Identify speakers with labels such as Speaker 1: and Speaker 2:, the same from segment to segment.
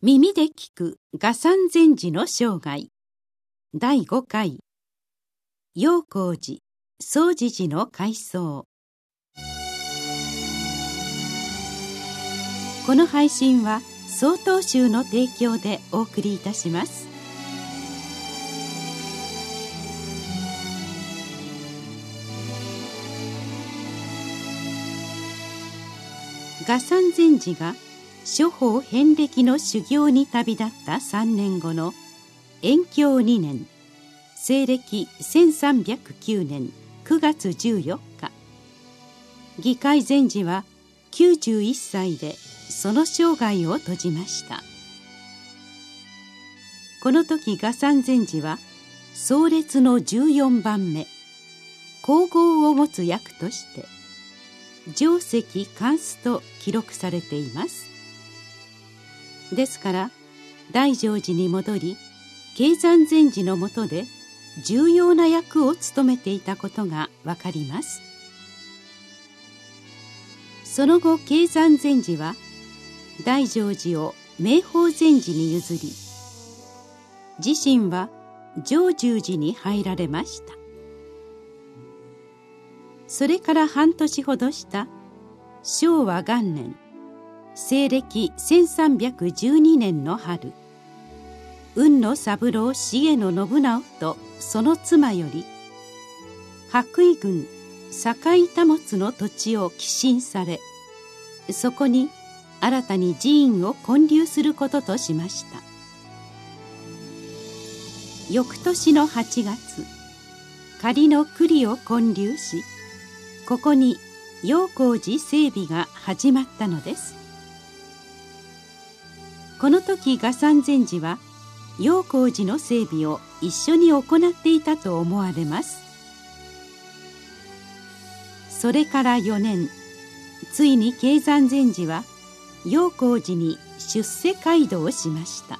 Speaker 1: 耳で聞く画山禅師の生涯。第5回。陽光寺総持寺の改装。この配信は曹洞宗の提供でお送りいたします。画山禅師が諸法遍歴の修行に旅立った3年後の延享2年西暦1309年9月14日。議会禅師は91歳でその生涯を閉じました。この時画山禅師は壮烈の14番目皇后を持つ役として定石関数と記録されています。ですから大乗寺に戻り経山禅師のもとで重要な役を務めていたことがわかります。その後経山禅師は大乗寺を明法禅師に譲り自身は上重寺に入られました。それから半年ほどした昭和元年西暦1312年の春。雲野三郎重野信直とその妻より白衣郡堺田物の土地を寄進されそこに新たに寺院を建立することとしました。翌年の8月仮の栗を建立しここに陽光寺整備が始まったのです。この時画山禅師は陽光寺の整備を一緒に行っていたと思われます。それから4年ついに経山禅師は陽光寺に出世街道をしました。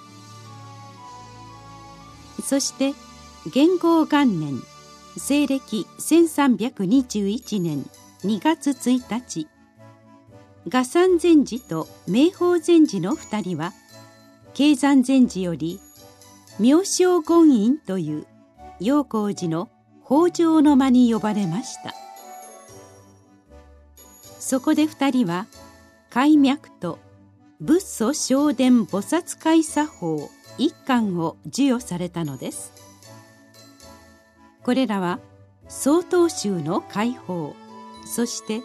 Speaker 1: そして元号元年西暦1321年2月1日画山禅師と明法禅師の2人は経山禅師より妙正権院という陽光寺の北条の間に呼ばれました。そこで二人は開脈と仏祖正伝菩薩会作法一巻を授与されたのです。これらは曹洞宗の解放そして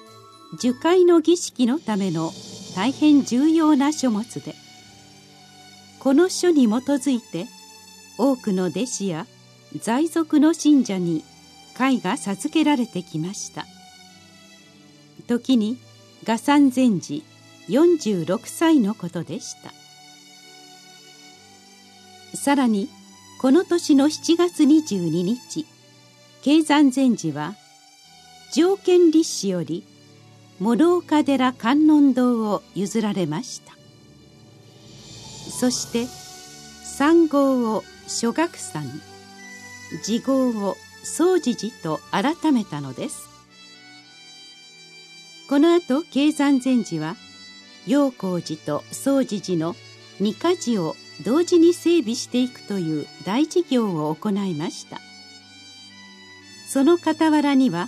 Speaker 1: 受戒の儀式のための大変重要な書物でこの書に基づいて多くの弟子や在俗の信者に会が授けられてきました。時に画山禅師46歳のことでした。さらにこの年の7月22日経山禅師は条件立志より諸岡寺観音堂を譲られました。そして三号を諸学山次号を総持寺と改めたのです。この後経山禅師は陽光寺と総持寺の二か寺を同時に整備していくという大事業を行いました。その傍らには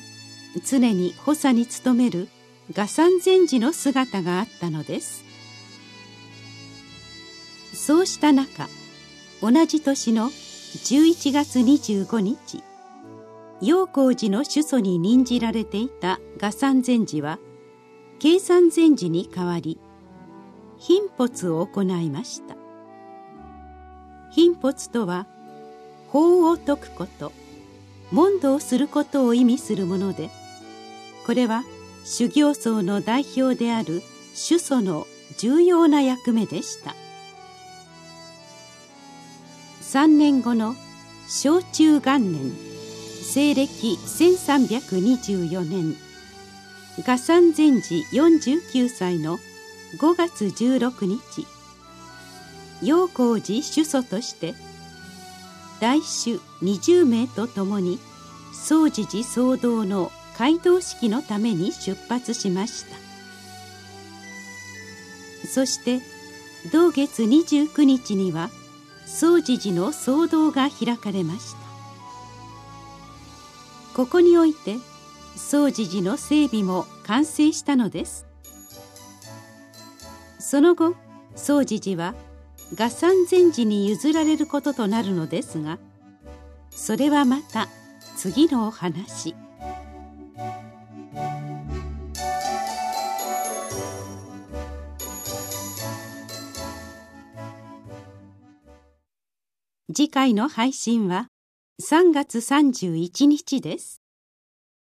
Speaker 1: 常に補佐に努める画山禅師の姿があったのです。そうした中同じ年の11月25日陽光寺の主祖に任じられていた画山禅師は計算禅師に代わり貧髪を行いました。貧髪とは法を説くこと問答することを意味するものでこれは修行僧の代表である主祖の重要な役目でした。3年後の小中元年西暦1324年画山禅師49歳の5月16日陽光寺主祖として大衆20名と共に総持寺総道の街道式のために出発しました。そして同月29日には総持寺の騒動が開かれました。ここにおいて総持寺の整備も完成したのです。その後総持寺は合山禅寺に譲られることとなるのですがそれはまた次のお話。次回の配信は3月31日です。